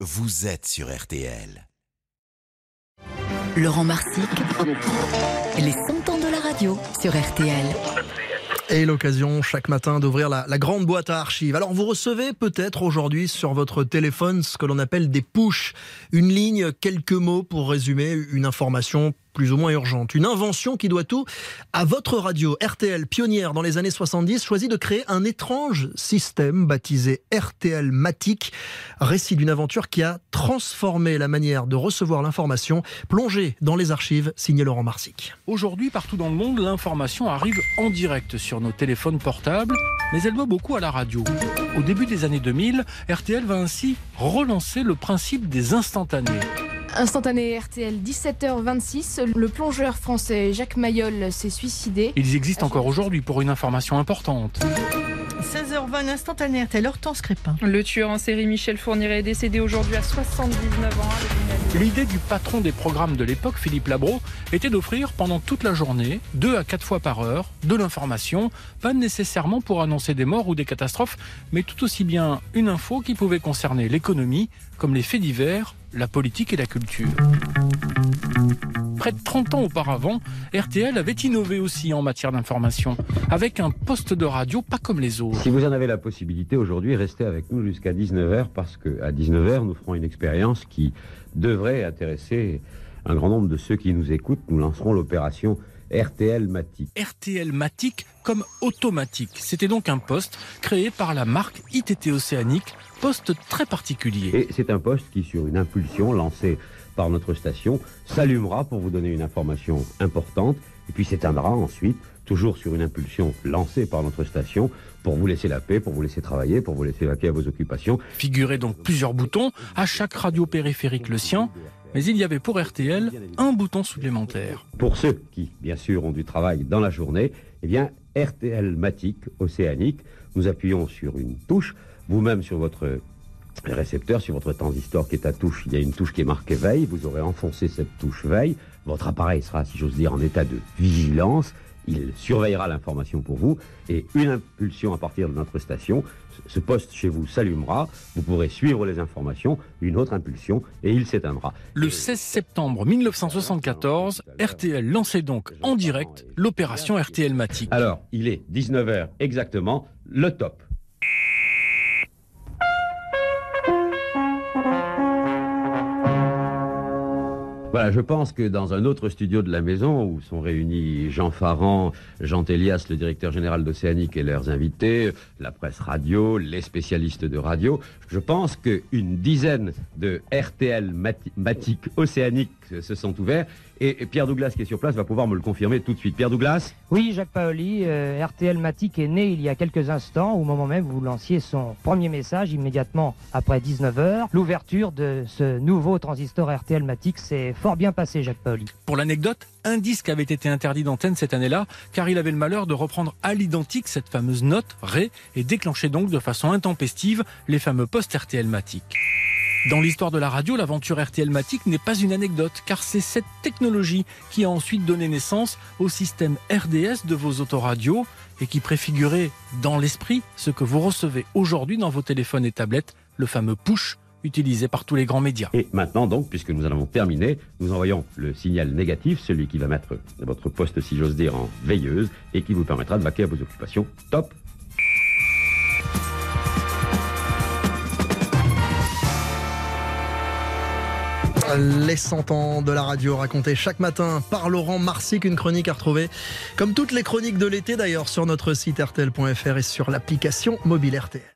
vous êtes sur RTL. Laurent Marsic, les 100 ans de la radio sur RTL. Et l'occasion chaque matin d'ouvrir la, la grande boîte à archives. Alors vous recevez peut-être aujourd'hui sur votre téléphone ce que l'on appelle des push, une ligne, quelques mots pour résumer une information plus ou moins urgente. Une invention qui doit tout à votre radio. RTL, pionnière dans les années 70, choisit de créer un étrange système baptisé RTL Matic, récit d'une aventure qui a transformé la manière de recevoir l'information, plongée dans les archives, signé Laurent Marsic. Aujourd'hui, partout dans le monde, l'information arrive en direct sur nos téléphones portables, mais elle doit beaucoup à la radio. Au début des années 2000, RTL va ainsi relancer le principe des instantanés. Instantané RTL, 17h26. Le plongeur français Jacques Mayol s'est suicidé. Ils existent encore aujourd'hui pour une information importante. 16h20, instantané RTL, Hortense Crépin. Le tueur en série Michel Fourniret est décédé aujourd'hui à 79 ans. L'idée du patron des programmes de l'époque, Philippe Labro, était d'offrir pendant toute la journée, deux à quatre fois par heure, de l'information, pas nécessairement pour annoncer des morts ou des catastrophes, mais tout aussi bien une info qui pouvait concerner l'économie, comme les faits divers, la politique et la culture. Près de 30 ans auparavant, RTL avait innové aussi en matière d'information, avec un poste de radio pas comme les autres. Si vous en avez la possibilité aujourd'hui, restez avec nous jusqu'à 19h parce qu'à 19h, nous ferons une expérience qui devrait intéresser un grand nombre de ceux qui nous écoutent. Nous lancerons l'opération RTL Matic. RTL Matic comme automatique. C'était donc un poste créé par la marque ITT Océanique, poste très particulier. Et c'est un poste qui, sur une impulsion lancée par notre station, s'allumera pour vous donner une information importante et puis s'éteindra ensuite, toujours sur une impulsion lancée par notre station, pour vous laisser la paix, pour vous laisser travailler, pour vous laisser vaquer à vos occupations. Figurez donc plusieurs boutons, à chaque radio périphérique le sien, mais il y avait pour RTL un bouton supplémentaire. Pour ceux qui, bien sûr, ont du travail dans la journée, eh bien, RTL Matic Océanique, nous appuyons sur une touche, vous-même sur votre récepteur, sur votre transistor qui est à touche, il y a une touche qui est marquée veille, vous aurez enfoncé cette touche veille, votre appareil sera, si j'ose dire, en état de vigilance, il surveillera l'information pour vous et une impulsion à partir de notre station, ce poste chez vous s'allumera, vous pourrez suivre les informations, une autre impulsion et il s'éteindra. Le 16 septembre 1974, RTL lançait donc en direct l'opération RTL Matic. Alors, il est 19h exactement, le top. Voilà, je pense que dans un autre studio de la maison, où sont réunis Jean Farran, Jean Télias, le directeur général d'Océanique et leurs invités, la presse radio, les spécialistes de radio, je pense qu'une dizaine de RTL Matic Océanique se sont ouverts et Pierre Douglas qui est sur place va pouvoir me le confirmer tout de suite. Pierre Douglas? Oui, Jacques Paoli, euh, RTL Matic est né il y a quelques instants, au moment même où vous lanciez son premier message, immédiatement après 19h. L'ouverture de ce nouveau transistor RTL Matic s'est bien passé, Jacques Paoli. Pour l'anecdote, un disque avait été interdit d'antenne cette année-là, car il avait le malheur de reprendre à l'identique cette fameuse note, Ré, et déclencher donc de façon intempestive les fameux postes RTL Matic. Dans l'histoire de la radio, l'aventure RTL Matic n'est pas une anecdote, car c'est cette technologie qui a ensuite donné naissance au système RDS de vos autoradios et qui préfigurait dans l'esprit ce que vous recevez aujourd'hui dans vos téléphones et tablettes, le fameux push utilisé par tous les grands médias. Et maintenant donc, puisque nous en avons terminé, nous envoyons le signal négatif, celui qui va mettre votre poste, si j'ose dire, en veilleuse et qui vous permettra de vaquer à vos occupations. Top Les 100 ans de la radio racontés chaque matin par Laurent Marsic, une chronique à retrouver comme toutes les chroniques de l'été d'ailleurs sur notre site rtl.fr et sur l'application mobile RTL.